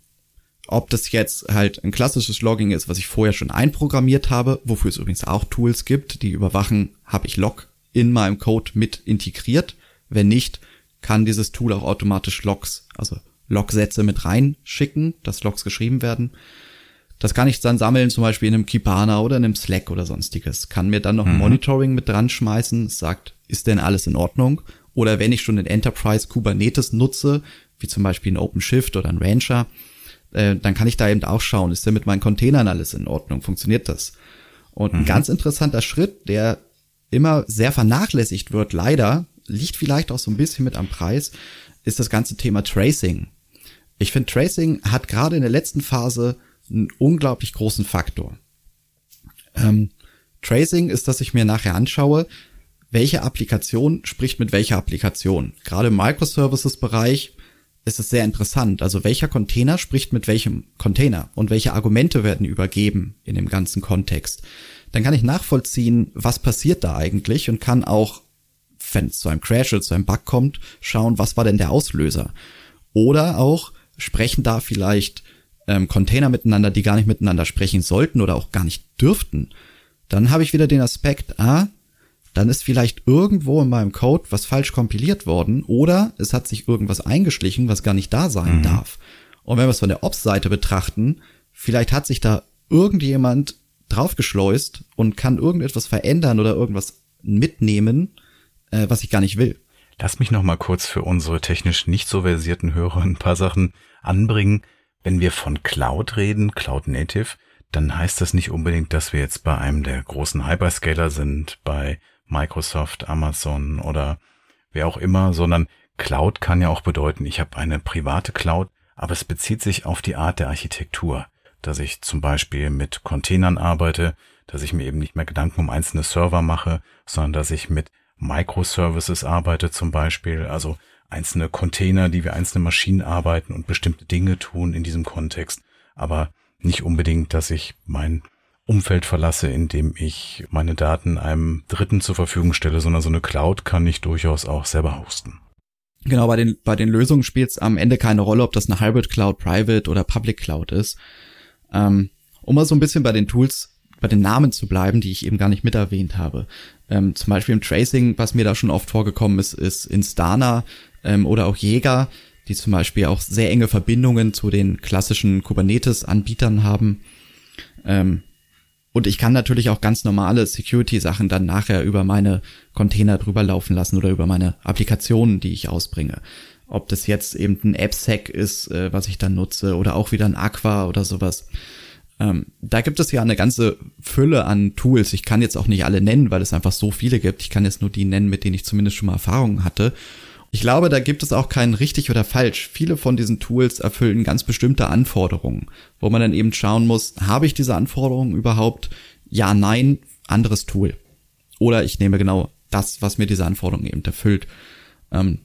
Ob das jetzt halt ein klassisches Logging ist, was ich vorher schon einprogrammiert habe, wofür es übrigens auch Tools gibt, die überwachen, habe ich Log in meinem Code mit integriert. Wenn nicht, kann dieses Tool auch automatisch Logs, also Logsätze mit reinschicken, dass Logs geschrieben werden. Das kann ich dann sammeln, zum Beispiel in einem Kibana oder in einem Slack oder sonstiges. Kann mir dann noch mhm. Monitoring mit dran schmeißen, sagt, ist denn alles in Ordnung? Oder wenn ich schon ein Enterprise Kubernetes nutze, wie zum Beispiel ein OpenShift oder ein Rancher, äh, dann kann ich da eben auch schauen, ist denn mit meinen Containern alles in Ordnung? Funktioniert das? Und mhm. ein ganz interessanter Schritt, der immer sehr vernachlässigt wird, leider, liegt vielleicht auch so ein bisschen mit am Preis, ist das ganze Thema Tracing. Ich finde, Tracing hat gerade in der letzten Phase einen unglaublich großen Faktor. Ähm, Tracing ist, dass ich mir nachher anschaue, welche Applikation spricht mit welcher Applikation. Gerade im Microservices-Bereich ist es sehr interessant. Also welcher Container spricht mit welchem Container und welche Argumente werden übergeben in dem ganzen Kontext. Dann kann ich nachvollziehen, was passiert da eigentlich und kann auch, wenn es zu einem Crash oder zu einem Bug kommt, schauen, was war denn der Auslöser. Oder auch sprechen da vielleicht ähm, Container miteinander, die gar nicht miteinander sprechen sollten oder auch gar nicht dürften. Dann habe ich wieder den Aspekt, ah, dann ist vielleicht irgendwo in meinem Code was falsch kompiliert worden oder es hat sich irgendwas eingeschlichen, was gar nicht da sein mhm. darf. Und wenn wir es von der Ops-Seite betrachten, vielleicht hat sich da irgendjemand draufgeschleust und kann irgendetwas verändern oder irgendwas mitnehmen, äh, was ich gar nicht will. Lass mich noch mal kurz für unsere technisch nicht so versierten Hörer ein paar Sachen anbringen. Wenn wir von Cloud reden, Cloud Native, dann heißt das nicht unbedingt, dass wir jetzt bei einem der großen Hyperscaler sind, bei Microsoft, Amazon oder wer auch immer, sondern Cloud kann ja auch bedeuten, ich habe eine private Cloud, aber es bezieht sich auf die Art der Architektur, dass ich zum Beispiel mit Containern arbeite, dass ich mir eben nicht mehr Gedanken um einzelne Server mache, sondern dass ich mit Microservices arbeite zum Beispiel, also einzelne Container, die wir einzelne Maschinen arbeiten und bestimmte Dinge tun in diesem Kontext, aber nicht unbedingt, dass ich mein Umfeld verlasse, in dem ich meine Daten einem Dritten zur Verfügung stelle, sondern so eine Cloud kann ich durchaus auch selber hosten. Genau, bei den, bei den Lösungen spielt es am Ende keine Rolle, ob das eine Hybrid Cloud, Private oder Public Cloud ist. Ähm, um mal so ein bisschen bei den Tools, bei den Namen zu bleiben, die ich eben gar nicht mit erwähnt habe. Ähm, zum Beispiel im Tracing, was mir da schon oft vorgekommen ist, ist Instana ähm, oder auch Jäger, die zum Beispiel auch sehr enge Verbindungen zu den klassischen Kubernetes-Anbietern haben. Ähm, und ich kann natürlich auch ganz normale Security-Sachen dann nachher über meine Container drüber laufen lassen oder über meine Applikationen, die ich ausbringe. Ob das jetzt eben ein AppSec ist, äh, was ich dann nutze, oder auch wieder ein Aqua oder sowas. Ähm, da gibt es ja eine ganze Fülle an Tools. Ich kann jetzt auch nicht alle nennen, weil es einfach so viele gibt. Ich kann jetzt nur die nennen, mit denen ich zumindest schon mal Erfahrungen hatte. Ich glaube, da gibt es auch kein richtig oder falsch. Viele von diesen Tools erfüllen ganz bestimmte Anforderungen, wo man dann eben schauen muss, habe ich diese Anforderungen überhaupt? Ja, nein, anderes Tool. Oder ich nehme genau das, was mir diese Anforderungen eben erfüllt. Ähm,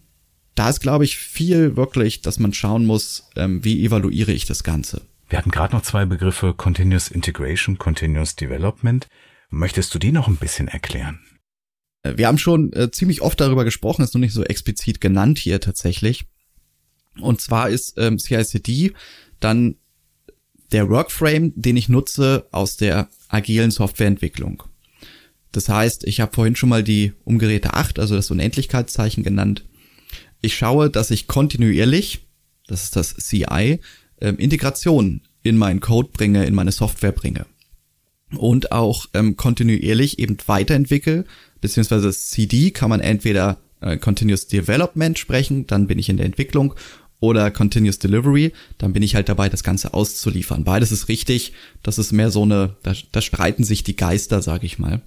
da ist, glaube ich, viel wirklich, dass man schauen muss, ähm, wie evaluiere ich das Ganze. Wir hatten gerade noch zwei Begriffe Continuous Integration, Continuous Development. Möchtest du die noch ein bisschen erklären? Äh, wir haben schon äh, ziemlich oft darüber gesprochen, ist nur nicht so explizit genannt hier tatsächlich. Und zwar ist ähm, CICD dann der Workframe, den ich nutze aus der agilen Softwareentwicklung. Das heißt, ich habe vorhin schon mal die Umgeräte 8, also das Unendlichkeitszeichen genannt. Ich schaue, dass ich kontinuierlich, das ist das CI, ähm, Integration in meinen Code bringe, in meine Software bringe. Und auch ähm, kontinuierlich eben weiterentwickle, beziehungsweise CD kann man entweder äh, Continuous Development sprechen, dann bin ich in der Entwicklung, oder Continuous Delivery, dann bin ich halt dabei, das Ganze auszuliefern. Beides ist richtig, das ist mehr so eine, da, da streiten sich die Geister, sag ich mal.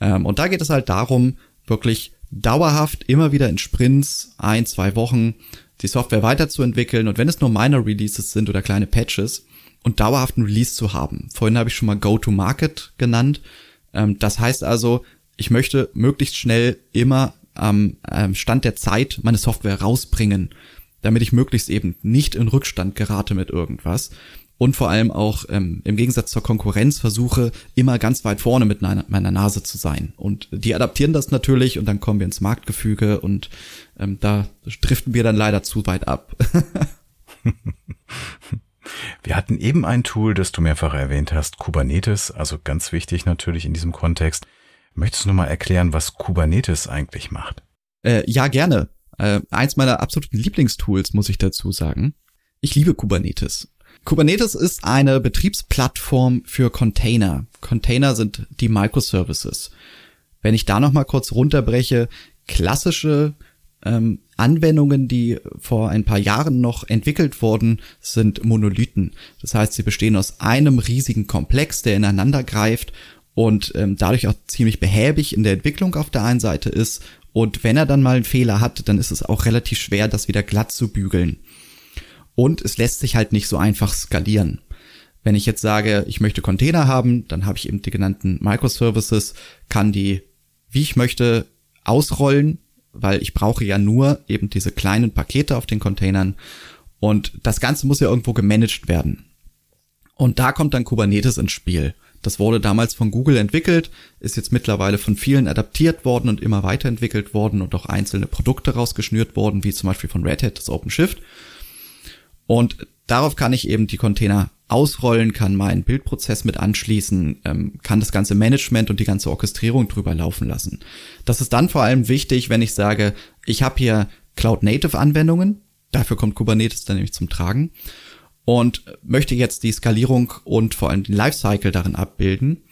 Ähm, und da geht es halt darum, wirklich dauerhaft immer wieder in Sprints, ein, zwei Wochen, die Software weiterzuentwickeln und wenn es nur Minor Releases sind oder kleine Patches und dauerhaften Release zu haben. Vorhin habe ich schon mal Go-to-Market genannt. Ähm, das heißt also, ich möchte möglichst schnell immer am Stand der Zeit meine Software rausbringen damit ich möglichst eben nicht in Rückstand gerate mit irgendwas und vor allem auch ähm, im Gegensatz zur Konkurrenz versuche, immer ganz weit vorne mit meiner, meiner Nase zu sein. Und die adaptieren das natürlich und dann kommen wir ins Marktgefüge und ähm, da driften wir dann leider zu weit ab. Wir hatten eben ein Tool, das du mehrfach erwähnt hast, Kubernetes, also ganz wichtig natürlich in diesem Kontext. Möchtest du noch mal erklären, was Kubernetes eigentlich macht? Äh, ja, gerne. Äh, eins meiner absoluten Lieblingstools, muss ich dazu sagen. Ich liebe Kubernetes. Kubernetes ist eine Betriebsplattform für Container. Container sind die Microservices. Wenn ich da noch mal kurz runterbreche, klassische ähm, Anwendungen, die vor ein paar Jahren noch entwickelt wurden, sind Monolithen. Das heißt, sie bestehen aus einem riesigen Komplex, der ineinander greift und ähm, dadurch auch ziemlich behäbig in der Entwicklung auf der einen Seite ist und wenn er dann mal einen Fehler hat, dann ist es auch relativ schwer, das wieder glatt zu bügeln. Und es lässt sich halt nicht so einfach skalieren. Wenn ich jetzt sage, ich möchte Container haben, dann habe ich eben die genannten Microservices, kann die, wie ich möchte, ausrollen, weil ich brauche ja nur eben diese kleinen Pakete auf den Containern und das Ganze muss ja irgendwo gemanagt werden. Und da kommt dann Kubernetes ins Spiel. Das wurde damals von Google entwickelt, ist jetzt mittlerweile von vielen adaptiert worden und immer weiterentwickelt worden und auch einzelne Produkte rausgeschnürt worden, wie zum Beispiel von Red Hat das OpenShift. Und darauf kann ich eben die Container ausrollen, kann meinen Bildprozess mit anschließen, ähm, kann das ganze Management und die ganze Orchestrierung drüber laufen lassen. Das ist dann vor allem wichtig, wenn ich sage, ich habe hier Cloud-Native-Anwendungen, dafür kommt Kubernetes dann nämlich zum Tragen und möchte jetzt die Skalierung und vor allem den Lifecycle darin abbilden.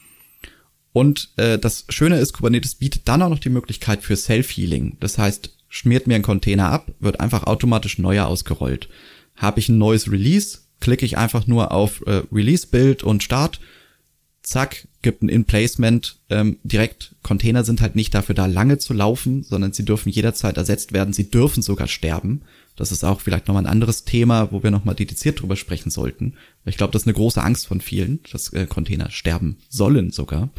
Und äh, das Schöne ist, Kubernetes bietet dann auch noch die Möglichkeit für Self-Healing. Das heißt, schmiert mir ein Container ab, wird einfach automatisch neuer ausgerollt. Habe ich ein neues Release, klicke ich einfach nur auf äh, Release-Bild und Start. Zack, gibt ein In-Placement. Ähm, direkt, Container sind halt nicht dafür da, lange zu laufen, sondern sie dürfen jederzeit ersetzt werden. Sie dürfen sogar sterben. Das ist auch vielleicht nochmal ein anderes Thema, wo wir nochmal dediziert drüber sprechen sollten. Ich glaube, das ist eine große Angst von vielen, dass äh, Container sterben sollen sogar.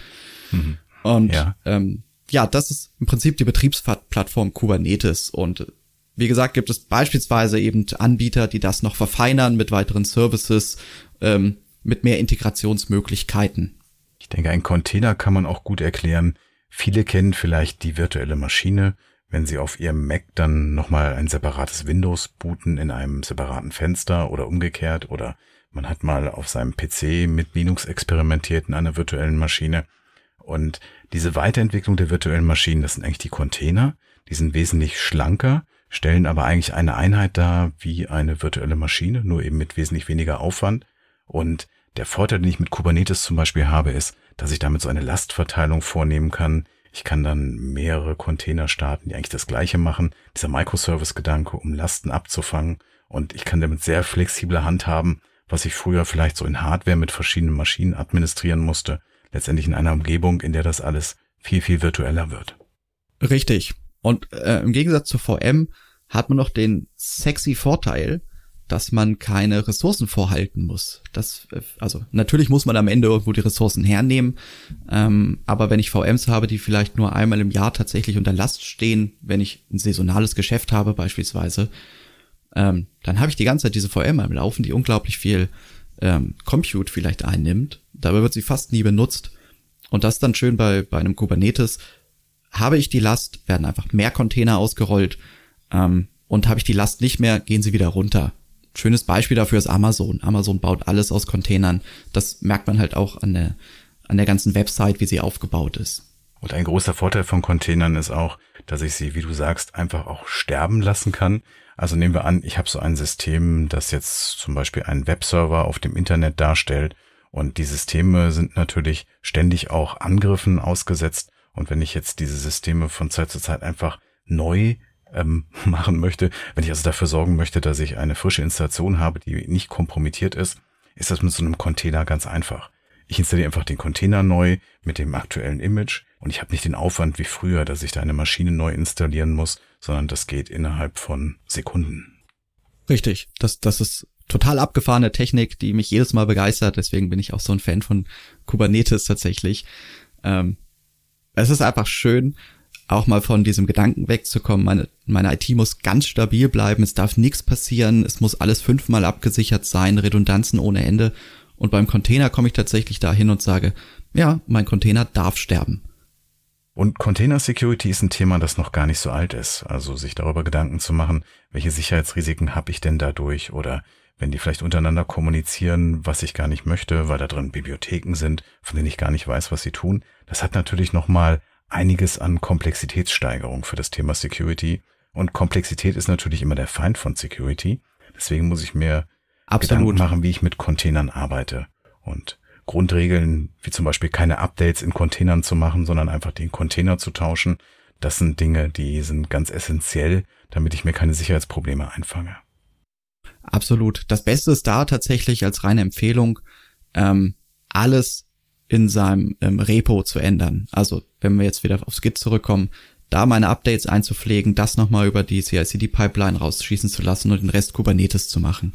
Mhm. Und ja. Ähm, ja, das ist im Prinzip die Betriebsplattform Kubernetes. Und wie gesagt, gibt es beispielsweise eben Anbieter, die das noch verfeinern mit weiteren Services, ähm, mit mehr Integrationsmöglichkeiten. Ich denke, ein Container kann man auch gut erklären. Viele kennen vielleicht die virtuelle Maschine, wenn Sie auf Ihrem Mac dann nochmal ein separates Windows booten in einem separaten Fenster oder umgekehrt oder man hat mal auf seinem PC mit Linux experimentiert in einer virtuellen Maschine. Und diese Weiterentwicklung der virtuellen Maschinen, das sind eigentlich die Container, die sind wesentlich schlanker, stellen aber eigentlich eine Einheit dar wie eine virtuelle Maschine, nur eben mit wesentlich weniger Aufwand. Und der Vorteil, den ich mit Kubernetes zum Beispiel habe, ist, dass ich damit so eine Lastverteilung vornehmen kann, ich kann dann mehrere Container starten, die eigentlich das gleiche machen. Dieser Microservice-Gedanke, um Lasten abzufangen. Und ich kann damit sehr flexible handhaben, was ich früher vielleicht so in Hardware mit verschiedenen Maschinen administrieren musste. Letztendlich in einer Umgebung, in der das alles viel, viel virtueller wird. Richtig. Und äh, im Gegensatz zu VM hat man noch den sexy Vorteil, dass man keine Ressourcen vorhalten muss. Das, also natürlich muss man am Ende irgendwo die Ressourcen hernehmen, ähm, aber wenn ich VMs habe, die vielleicht nur einmal im Jahr tatsächlich unter Last stehen, wenn ich ein saisonales Geschäft habe beispielsweise, ähm, dann habe ich die ganze Zeit diese VM am Laufen, die unglaublich viel ähm, Compute vielleicht einnimmt. Dabei wird sie fast nie benutzt. Und das dann schön bei, bei einem Kubernetes. Habe ich die Last, werden einfach mehr Container ausgerollt. Ähm, und habe ich die Last nicht mehr, gehen sie wieder runter schönes Beispiel dafür ist Amazon. Amazon baut alles aus Containern. Das merkt man halt auch an der, an der ganzen Website, wie sie aufgebaut ist. Und ein großer Vorteil von Containern ist auch, dass ich sie, wie du sagst, einfach auch sterben lassen kann. Also nehmen wir an, ich habe so ein System, das jetzt zum Beispiel einen Webserver auf dem Internet darstellt und die Systeme sind natürlich ständig auch Angriffen ausgesetzt. Und wenn ich jetzt diese Systeme von Zeit zu Zeit einfach neu ähm, machen möchte, wenn ich also dafür sorgen möchte, dass ich eine frische Installation habe, die nicht kompromittiert ist, ist das mit so einem Container ganz einfach. Ich installiere einfach den Container neu mit dem aktuellen Image und ich habe nicht den Aufwand wie früher, dass ich da eine Maschine neu installieren muss, sondern das geht innerhalb von Sekunden. Richtig, das, das ist total abgefahrene Technik, die mich jedes Mal begeistert. Deswegen bin ich auch so ein Fan von Kubernetes tatsächlich. Ähm, es ist einfach schön, auch mal von diesem Gedanken wegzukommen. Meine, meine IT muss ganz stabil bleiben, es darf nichts passieren, es muss alles fünfmal abgesichert sein, Redundanzen ohne Ende. Und beim Container komme ich tatsächlich dahin und sage, ja, mein Container darf sterben. Und Container Security ist ein Thema, das noch gar nicht so alt ist. Also sich darüber Gedanken zu machen, welche Sicherheitsrisiken habe ich denn dadurch oder wenn die vielleicht untereinander kommunizieren, was ich gar nicht möchte, weil da drin Bibliotheken sind, von denen ich gar nicht weiß, was sie tun. Das hat natürlich nochmal einiges an Komplexitätssteigerung für das Thema Security. Und Komplexität ist natürlich immer der Feind von Security. Deswegen muss ich mir Absolut. Gedanken machen, wie ich mit Containern arbeite. Und Grundregeln, wie zum Beispiel keine Updates in Containern zu machen, sondern einfach den Container zu tauschen, das sind Dinge, die sind ganz essentiell, damit ich mir keine Sicherheitsprobleme einfange. Absolut. Das Beste ist da tatsächlich als reine Empfehlung, ähm, alles in seinem ähm, Repo zu ändern. Also wenn wir jetzt wieder aufs Git zurückkommen, da meine Updates einzupflegen, das nochmal über die CI/CD-Pipeline rausschießen zu lassen und den Rest Kubernetes zu machen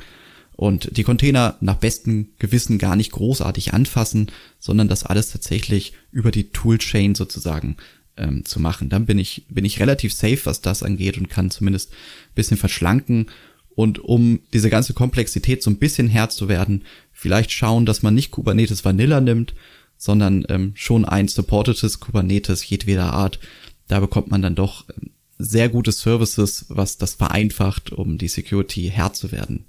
und die Container nach bestem Gewissen gar nicht großartig anfassen, sondern das alles tatsächlich über die Toolchain sozusagen ähm, zu machen. Dann bin ich, bin ich relativ safe, was das angeht und kann zumindest bisschen verschlanken und um diese ganze Komplexität so ein bisschen Herr zu werden, vielleicht schauen, dass man nicht Kubernetes Vanilla nimmt, sondern ähm, schon ein supportetes Kubernetes jedweder Art. Da bekommt man dann doch ähm, sehr gute Services, was das vereinfacht, um die Security Herr zu werden.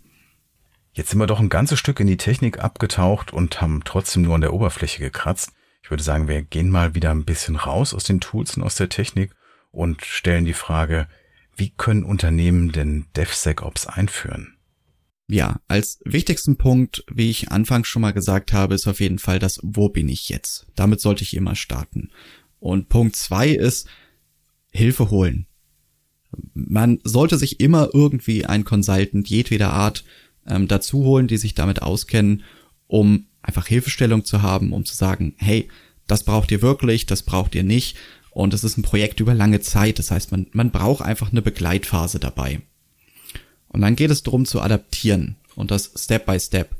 Jetzt sind wir doch ein ganzes Stück in die Technik abgetaucht und haben trotzdem nur an der Oberfläche gekratzt. Ich würde sagen, wir gehen mal wieder ein bisschen raus aus den Tools und aus der Technik und stellen die Frage, wie können Unternehmen denn DevSecOps einführen? Ja, als wichtigsten Punkt, wie ich anfangs schon mal gesagt habe, ist auf jeden Fall das Wo bin ich jetzt? Damit sollte ich immer starten. Und Punkt zwei ist Hilfe holen. Man sollte sich immer irgendwie ein Consultant jedweder Art ähm, dazu holen, die sich damit auskennen, um einfach Hilfestellung zu haben, um zu sagen, hey, das braucht ihr wirklich, das braucht ihr nicht. Und es ist ein Projekt über lange Zeit. Das heißt, man, man braucht einfach eine Begleitphase dabei. Und dann geht es darum zu adaptieren und das Step by Step.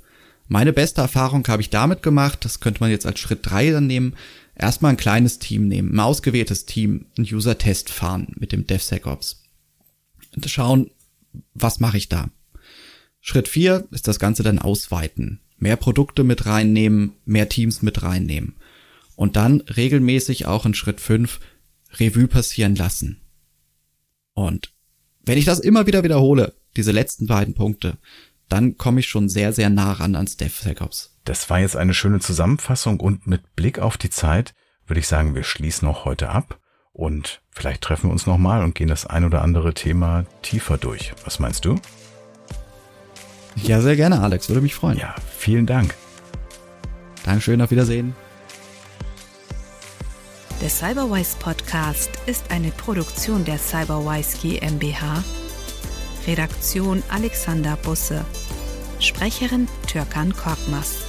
Meine beste Erfahrung habe ich damit gemacht, das könnte man jetzt als Schritt drei dann nehmen, erstmal ein kleines Team nehmen, ein ausgewähltes Team, einen User-Test fahren mit dem DevSecOps. Und schauen, was mache ich da? Schritt vier ist das Ganze dann ausweiten. Mehr Produkte mit reinnehmen, mehr Teams mit reinnehmen. Und dann regelmäßig auch in Schritt fünf Revue passieren lassen. Und wenn ich das immer wieder wiederhole, diese letzten beiden Punkte, dann komme ich schon sehr, sehr nah ran ans DevSecOps. Das war jetzt eine schöne Zusammenfassung und mit Blick auf die Zeit würde ich sagen, wir schließen auch heute ab und vielleicht treffen wir uns nochmal und gehen das ein oder andere Thema tiefer durch. Was meinst du? Ja, sehr gerne, Alex. Würde mich freuen. Ja, vielen Dank. Dankeschön, auf Wiedersehen. Der Cyberwise Podcast ist eine Produktion der Cyberwise GmbH. Redaktion Alexander Busse. Sprecherin Türkan Korkmaz.